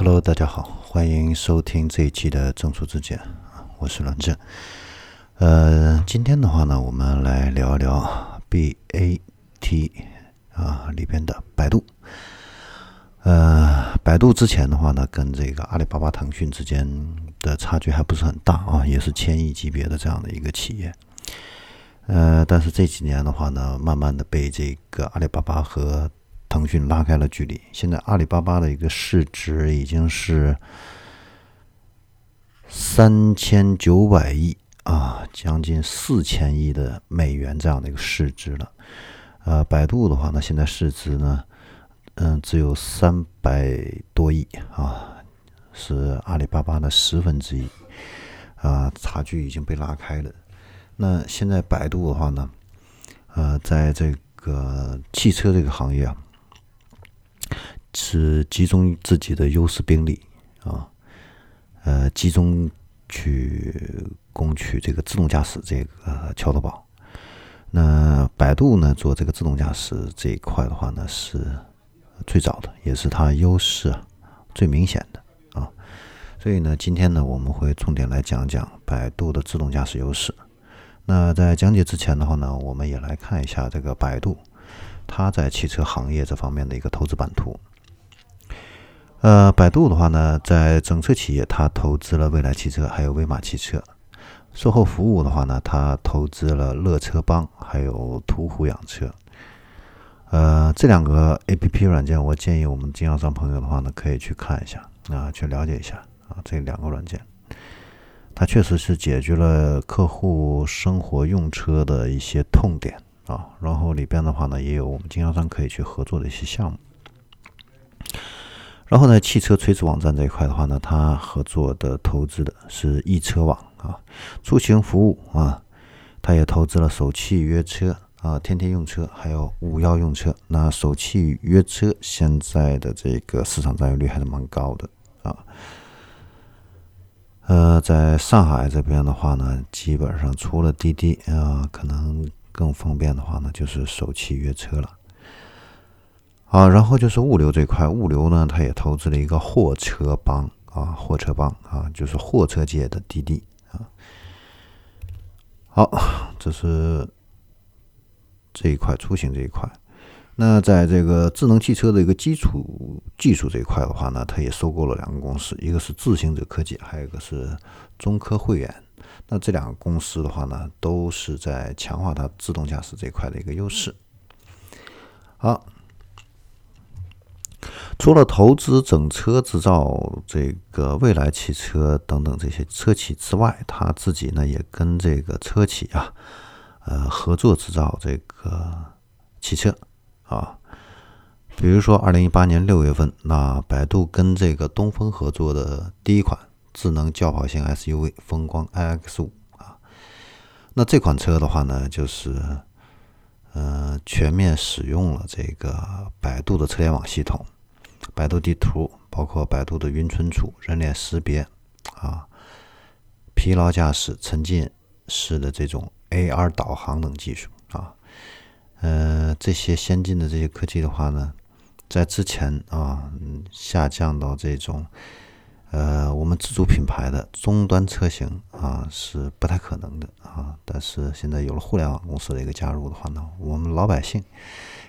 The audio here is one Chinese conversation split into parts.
Hello，大家好，欢迎收听这一期的正说之见啊，我是栾正。呃，今天的话呢，我们来聊一聊 BAT 啊里边的百度。呃，百度之前的话呢，跟这个阿里巴巴、腾讯之间的差距还不是很大啊，也是千亿级别的这样的一个企业。呃，但是这几年的话呢，慢慢的被这个阿里巴巴和腾讯拉开了距离。现在阿里巴巴的一个市值已经是三千九百亿啊，将近四千亿的美元这样的一个市值了。呃，百度的话呢，现在市值呢，嗯，只有三百多亿啊，是阿里巴巴的十分之一啊，差距已经被拉开了。那现在百度的话呢，呃，在这个汽车这个行业啊，是集中自己的优势兵力啊，呃，集中去攻取这个自动驾驶这个桥头堡。那百度呢，做这个自动驾驶这一块的话呢，是最早的，也是它优势最明显的啊。所以呢，今天呢，我们会重点来讲讲百度的自动驾驶优势。那在讲解之前的话呢，我们也来看一下这个百度，它在汽车行业这方面的一个投资版图。呃，百度的话呢，在整车企业，它投资了蔚来汽车，还有威马汽车；售后服务的话呢，它投资了乐车帮，还有途虎养车。呃，这两个 A P P 软件，我建议我们经销商朋友的话呢，可以去看一下啊，去了解一下啊，这两个软件。它确实是解决了客户生活用车的一些痛点啊，然后里边的话呢，也有我们经销商可以去合作的一些项目。然后呢，汽车垂直网站这一块的话呢，它合作的投资的是易车网啊，出行服务啊，它也投资了首汽约车啊，天天用车，还有五幺用车。那首汽约车现在的这个市场占有率还是蛮高的啊。呃，在上海这边的话呢，基本上除了滴滴啊，可能更方便的话呢，就是首汽约车了。啊，然后就是物流这块，物流呢，它也投资了一个货车帮啊，货车帮啊，就是货车界的滴滴啊。好，这是这一块出行这一块。那在这个智能汽车的一个基础技术这一块的话呢，它也收购了两个公司，一个是智行者科技，还有一个是中科汇源。那这两个公司的话呢，都是在强化它自动驾驶这一块的一个优势。好，除了投资整车制造这个未来汽车等等这些车企之外，他自己呢也跟这个车企啊，呃，合作制造这个汽车。啊，比如说，二零一八年六月份，那百度跟这个东风合作的第一款智能轿跑型 SUV 风光 iX 五啊，那这款车的话呢，就是呃全面使用了这个百度的车联网系统、百度地图，包括百度的云存储、人脸识别啊、疲劳驾驶、沉浸式的这种 AR 导航等技术啊。呃，这些先进的这些科技的话呢，在之前啊，下降到这种呃我们自主品牌的终端车型啊是不太可能的啊。但是现在有了互联网公司的一个加入的话呢，我们老百姓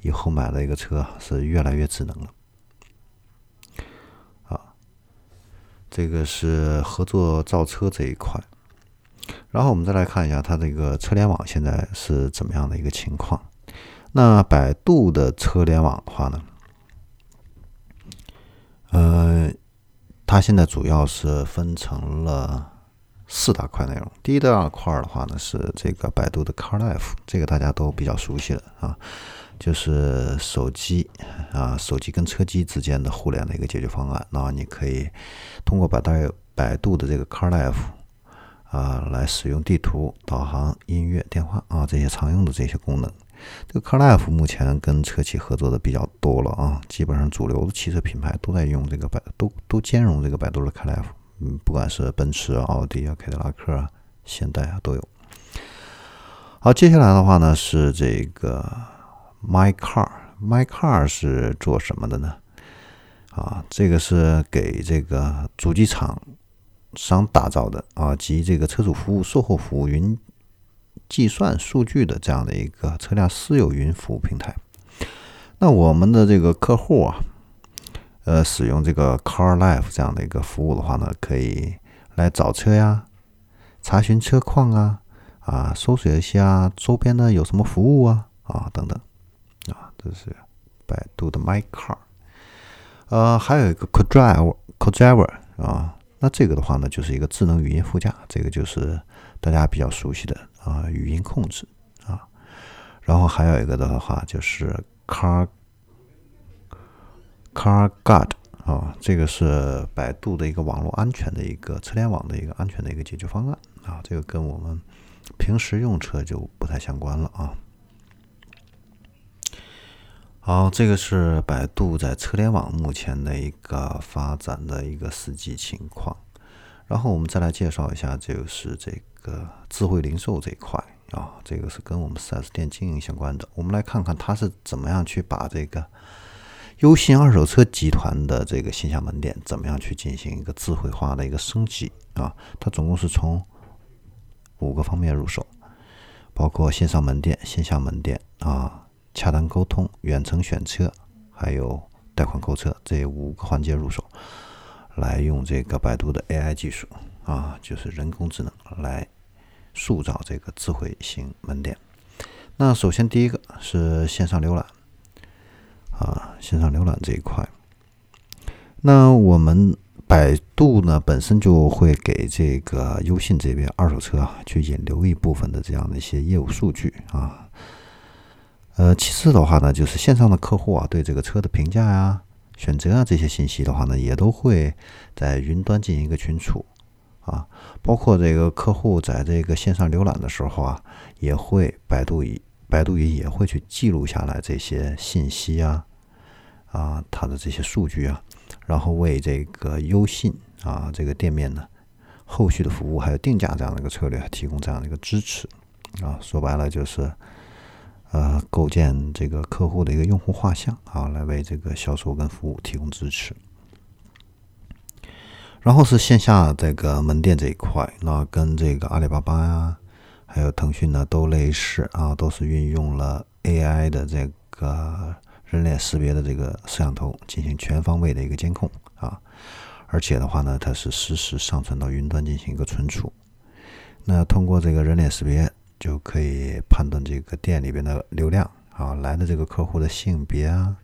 以后买了一个车是越来越智能了。这个是合作造车这一块，然后我们再来看一下它这个车联网现在是怎么样的一个情况。那百度的车联网的话呢，呃，它现在主要是分成了四大块内容。第一大块的话呢是这个百度的 CarLife，这个大家都比较熟悉的啊，就是手机啊，手机跟车机之间的互联的一个解决方案。那你可以通过百度百度的这个 CarLife 啊，来使用地图、导航、音乐、电话啊这些常用的这些功能。这个 CarLife 目前跟车企合作的比较多了啊，基本上主流的汽车品牌都在用这个百，都都兼容这个百度的 CarLife，嗯，不管是奔驰、奥迪啊、凯迪拉克啊、现代啊都有。好，接下来的话呢是这个 My Car，My Car 是做什么的呢啊，这个是给这个主机厂商打造的啊，及这个车主服务售后服务云计算数据的这样的一个车辆私有云服务平台。那我们的这个客户啊，呃，使用这个 Car Life 这样的一个服务的话呢，可以来找车呀，查询车况啊，啊，搜索一下周边呢有什么服务啊，啊，等等，这是百度的 My Car。呃，还有一个 Co-Driver，Co-Driver 啊，那这个的话呢，就是一个智能语音副驾，这个就是大家比较熟悉的啊，语音控制啊。然后还有一个的话就是 Car Car Guard 啊，这个是百度的一个网络安全的一个车联网的一个安全的一个解决方案啊，这个跟我们平时用车就不太相关了啊。好，这个是百度在车联网目前的一个发展的一个实际情况。然后我们再来介绍一下，就是这个智慧零售这一块啊，这个是跟我们 4S 店经营相关的。我们来看看它是怎么样去把这个优信二手车集团的这个线下门店怎么样去进行一个智慧化的一个升级啊。它总共是从五个方面入手，包括线上门店、线下门店啊。洽谈沟通、远程选车，还有贷款购车这五个环节入手，来用这个百度的 AI 技术啊，就是人工智能来塑造这个智慧型门店。那首先第一个是线上浏览啊，线上浏览这一块。那我们百度呢本身就会给这个优信这边二手车啊去引流一部分的这样的一些业务数据啊。呃，其次的话呢，就是线上的客户啊，对这个车的评价呀、选择啊这些信息的话呢，也都会在云端进行一个存储啊。包括这个客户在这个线上浏览的时候啊，也会百度云百度云也会去记录下来这些信息啊啊，它的这些数据啊，然后为这个优信啊这个店面呢后续的服务还有定价这样的一个策略提供这样的一个支持啊。说白了就是。呃，构建这个客户的一个用户画像啊，来为这个销售跟服务提供支持。然后是线下这个门店这一块，那跟这个阿里巴巴呀，还有腾讯呢都类似啊，都是运用了 AI 的这个人脸识别的这个摄像头进行全方位的一个监控啊，而且的话呢，它是实时上传到云端进行一个存储。那通过这个人脸识别。就可以判断这个店里边的流量啊，来的这个客户的性别啊、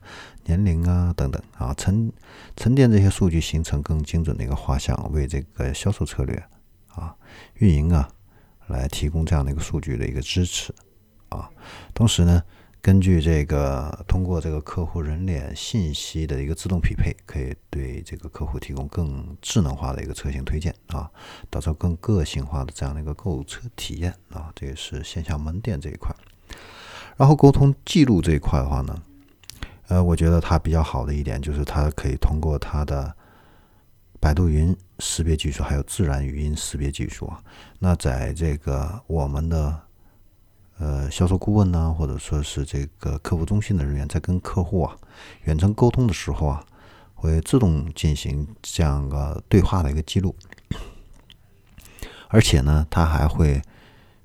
年龄啊等等啊，沉沉淀这些数据，形成更精准的一个画像，为这个销售策略啊、运营啊，来提供这样的一个数据的一个支持啊。同时呢。根据这个，通过这个客户人脸信息的一个自动匹配，可以对这个客户提供更智能化的一个车型推荐啊，打造更个性化的这样的一个购车体验啊，这也是线下门店这一块。然后沟通记录这一块的话呢，呃，我觉得它比较好的一点就是它可以通过它的百度云识别技术，还有自然语音识别技术啊，那在这个我们的。呃，销售顾问呢，或者说是这个客服中心的人员，在跟客户啊远程沟通的时候啊，会自动进行这样个对话的一个记录，而且呢，他还会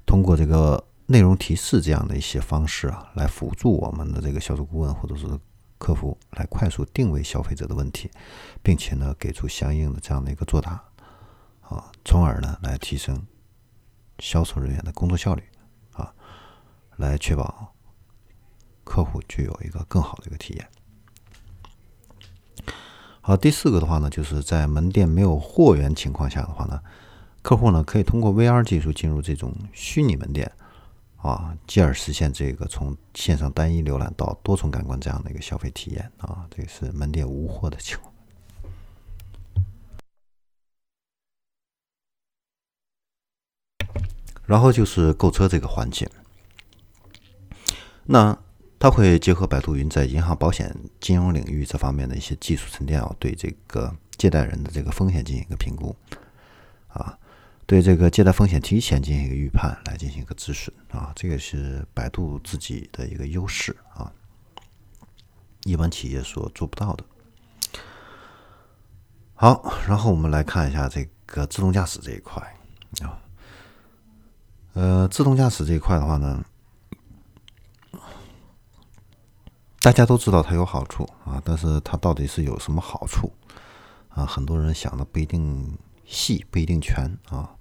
通过这个内容提示这样的一些方式啊，来辅助我们的这个销售顾问或者是客服来快速定位消费者的问题，并且呢，给出相应的这样的一个作答，啊，从而呢，来提升销售人员的工作效率。来确保客户具有一个更好的一个体验。好，第四个的话呢，就是在门店没有货源情况下的话呢，客户呢可以通过 VR 技术进入这种虚拟门店啊，继而实现这个从线上单一浏览到多重感官这样的一个消费体验啊，这是门店无货的情况。然后就是购车这个环节。那它会结合百度云在银行、保险、金融领域这方面的一些技术沉淀啊，对这个借贷人的这个风险进行一个评估啊，对这个借贷风险提前进行一个预判，来进行一个止损啊，这个是百度自己的一个优势啊，一般企业所做不到的。好，然后我们来看一下这个自动驾驶这一块啊。呃，自动驾驶这一块的话呢，大家都知道它有好处啊，但是它到底是有什么好处啊？很多人想的不一定细，不一定全啊。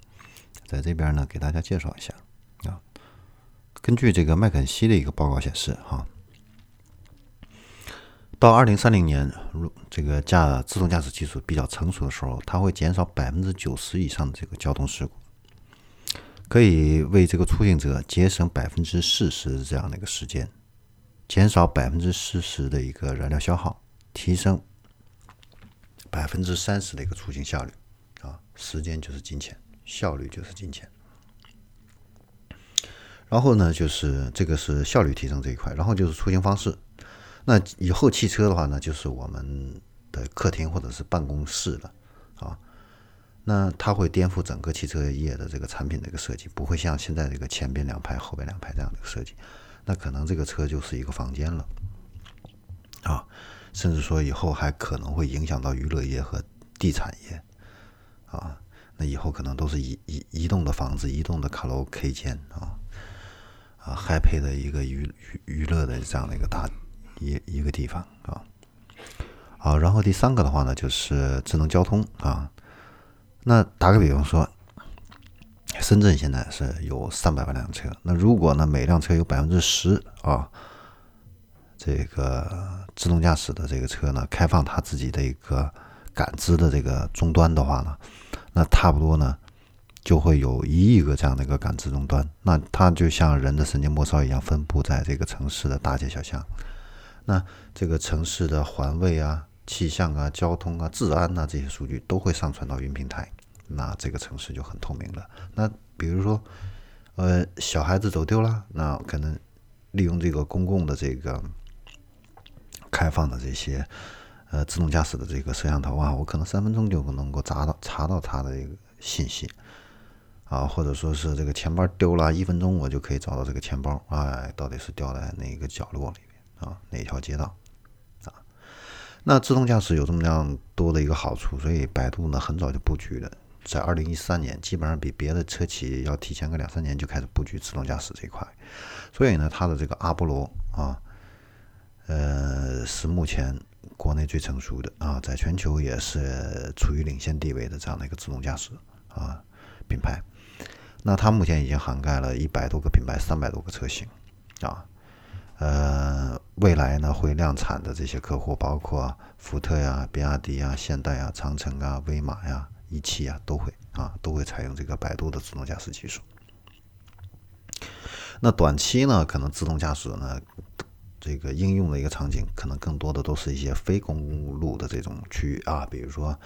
在这边呢，给大家介绍一下啊。根据这个麦肯锡的一个报告显示，哈，到二零三零年，如这个驾自动驾驶技术比较成熟的时候，它会减少百分之九十以上的这个交通事故。可以为这个出行者节省百分之四十这样的一个时间，减少百分之四十的一个燃料消耗，提升百分之三十的一个出行效率。啊，时间就是金钱，效率就是金钱。然后呢，就是这个是效率提升这一块，然后就是出行方式。那以后汽车的话呢，就是我们的客厅或者是办公室了，啊。那它会颠覆整个汽车业的这个产品的一个设计，不会像现在这个前边两排、后边两排这样的一个设计。那可能这个车就是一个房间了，啊，甚至说以后还可能会影响到娱乐业和地产业，啊，那以后可能都是移移移动的房子、移动的卡拉 OK 间啊，啊，happy 的一个娱娱娱乐的这样的一个大一一个地方啊。好，然后第三个的话呢，就是智能交通啊。那打个比方说，深圳现在是有三百万辆车。那如果呢，每辆车有百分之十啊，这个自动驾驶的这个车呢，开放它自己的一个感知的这个终端的话呢，那差不多呢，就会有一亿个这样的一个感知终端。那它就像人的神经末梢一样，分布在这个城市的大街小巷。那这个城市的环卫啊。气象啊、交通啊、治安呐，这些数据都会上传到云平台，那这个城市就很透明了。那比如说，呃，小孩子走丢了，那可能利用这个公共的这个开放的这些呃自动驾驶的这个摄像头啊，我可能三分钟就能够查到查到他的一个信息啊，或者说是这个钱包丢了，一分钟我就可以找到这个钱包，哎，到底是掉在哪个角落里面啊，哪条街道？那自动驾驶有这么样多的一个好处，所以百度呢很早就布局了，在二零一三年，基本上比别的车企要提前个两三年就开始布局自动驾驶这一块。所以呢，它的这个阿波罗啊，呃，是目前国内最成熟的啊，在全球也是处于领先地位的这样的一个自动驾驶啊品牌。那它目前已经涵盖了一百多个品牌，三百多个车型啊。呃，未来呢会量产的这些客户，包括福特呀、比亚迪呀、现代呀、长城啊、威马呀、一汽啊，都会啊都会采用这个百度的自动驾驶技术。那短期呢，可能自动驾驶呢这个应用的一个场景，可能更多的都是一些非公路的这种区域啊，比如说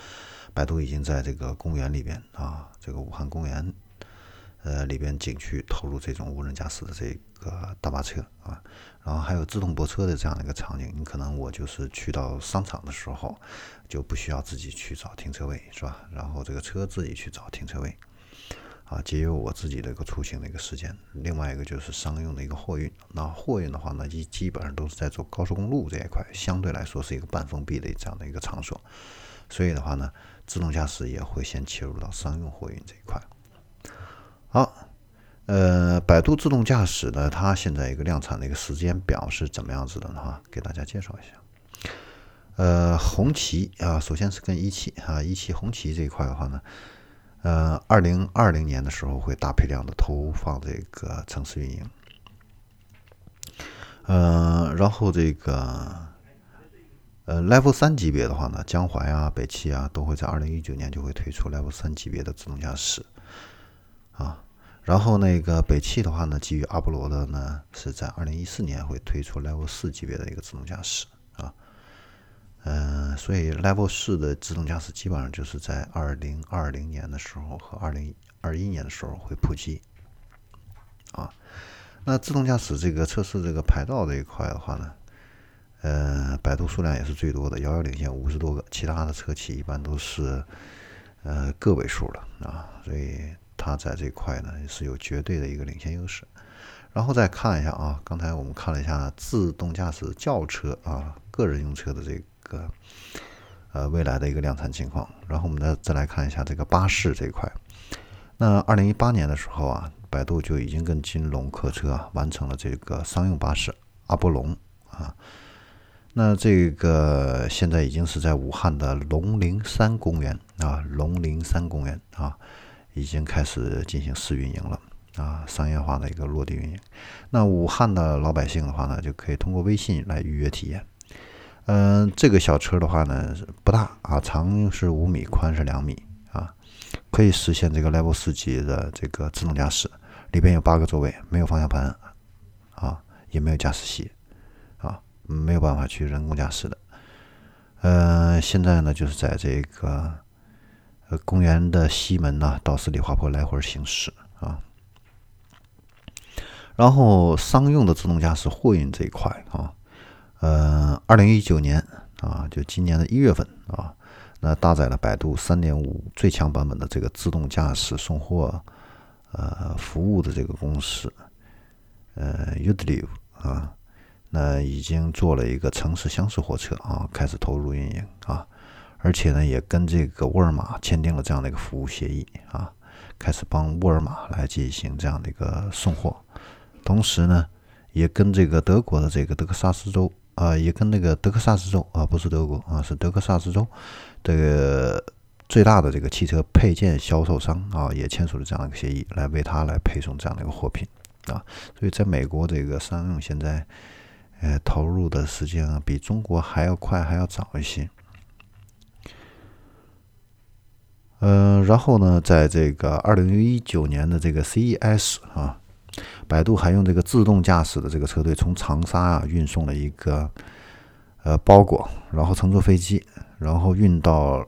百度已经在这个公园里边啊，这个武汉公园。呃，里边景区投入这种无人驾驶的这个大巴车啊，然后还有自动泊车的这样的一个场景，你可能我就是去到商场的时候，就不需要自己去找停车位，是吧？然后这个车自己去找停车位，啊，节约我自己的一个出行的一个时间。另外一个就是商用的一个货运，那货运的话呢，基基本上都是在做高速公路这一块，相对来说是一个半封闭的这样的一个场所，所以的话呢，自动驾驶也会先切入到商用货运这一块。好，呃，百度自动驾驶呢，它现在一个量产的一个时间表是怎么样子的呢？哈，给大家介绍一下。呃，红旗啊，首先是跟一汽啊，一汽红旗这一块的话呢，呃，二零二零年的时候会大批量的投放这个城市运营。呃，然后这个呃，Level 三级别的话呢，江淮啊、北汽啊，都会在二零一九年就会推出 Level 三级别的自动驾驶啊。然后那个北汽的话呢，基于阿波罗的呢，是在二零一四年会推出 Level 四级别的一个自动驾驶啊，嗯，所以 Level 四的自动驾驶基本上就是在二零二零年的时候和二零二一年的时候会普及啊。那自动驾驶这个测试这个牌照这一块的话呢，呃，百度数量也是最多的，遥遥领先五十多个，其他的车企一般都是呃个位数了啊，所以。它在这块呢是有绝对的一个领先优势，然后再看一下啊，刚才我们看了一下自动驾驶轿车啊，个人用车的这个呃未来的一个量产情况。然后我们再再来看一下这个巴士这一块。那二零一八年的时候啊，百度就已经跟金龙客车啊完成了这个商用巴士阿波龙啊。那这个现在已经是在武汉的龙陵山公园啊，龙陵山公园啊，已经开始进行试运营了啊，商业化的一个落地运营。那武汉的老百姓的话呢，就可以通过微信来预约体验。嗯，这个小车的话呢，不大啊，长是五米，宽是两米啊，可以实现这个 Level 四级的这个自动驾驶。里边有八个座位，没有方向盘啊，也没有驾驶席啊。没有办法去人工驾驶的，呃，现在呢就是在这个呃公园的西门呢到十里花坡来回行驶啊。然后商用的自动驾驶货运这一块啊，呃，二零一九年啊，就今年的一月份啊，那搭载了百度三点五最强版本的这个自动驾驶送货呃服务的这个公司，呃 u d l i v 啊。那已经做了一个城市厢式货车啊，开始投入运营啊，而且呢，也跟这个沃尔玛签订了这样的一个服务协议啊，开始帮沃尔玛来进行这样的一个送货，同时呢，也跟这个德国的这个德克萨斯州啊，也跟那个德克萨斯州啊，不是德国啊，是德克萨斯州这个最大的这个汽车配件销售商啊，也签署了这样的一个协议，来为他来配送这样的一个货品啊，所以在美国这个商用现在。呃，投入的时间啊，比中国还要快，还要早一些。嗯，然后呢，在这个二零一九年的这个 CES 啊，百度还用这个自动驾驶的这个车队从长沙啊运送了一个呃包裹，然后乘坐飞机，然后运到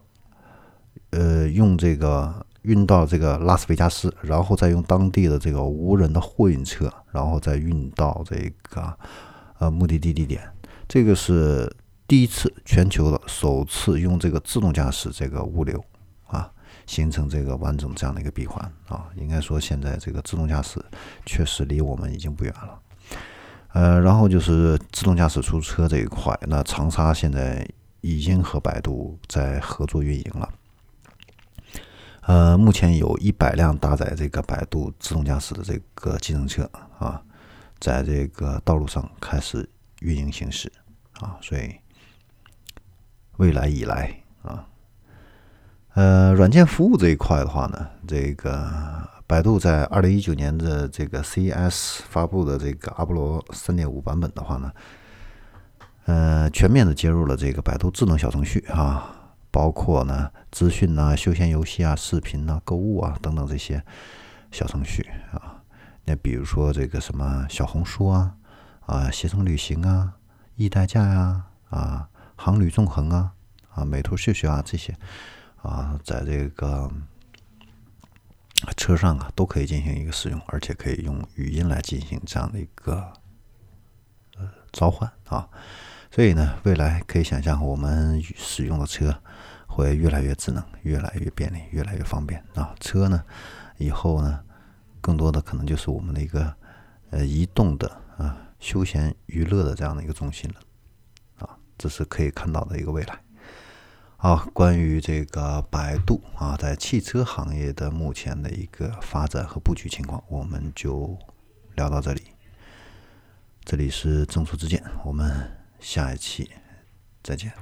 呃用这个运到这个拉斯维加斯，然后再用当地的这个无人的货运车，然后再运到这个。呃，目的地地点，这个是第一次全球的首次用这个自动驾驶这个物流啊，形成这个完整这样的一个闭环啊。应该说，现在这个自动驾驶确实离我们已经不远了。呃，然后就是自动驾驶出租车这一块，那长沙现在已经和百度在合作运营了。呃，目前有一百辆搭载这个百度自动驾驶的这个计程车啊。在这个道路上开始运营行驶啊，所以未来以来啊，呃，软件服务这一块的话呢，这个百度在二零一九年的这个 CES 发布的这个阿波罗三点五版本的话呢，呃，全面的接入了这个百度智能小程序啊，包括呢资讯啊、休闲游戏啊、视频啊、购物啊等等这些小程序啊。那比如说这个什么小红书啊，啊，携程旅行啊，易代驾呀，啊，航旅纵横啊，啊，美图秀秀啊，这些啊，在这个车上啊，都可以进行一个使用，而且可以用语音来进行这样的一个呃召唤啊。所以呢，未来可以想象，我们使用的车会越来越智能，越来越便利，越来越方便啊。车呢，以后呢。更多的可能就是我们的一个呃移动的啊休闲娱乐的这样的一个中心了啊，这是可以看到的一个未来。好，关于这个百度啊在汽车行业的目前的一个发展和布局情况，我们就聊到这里。这里是正说之见，我们下一期再见。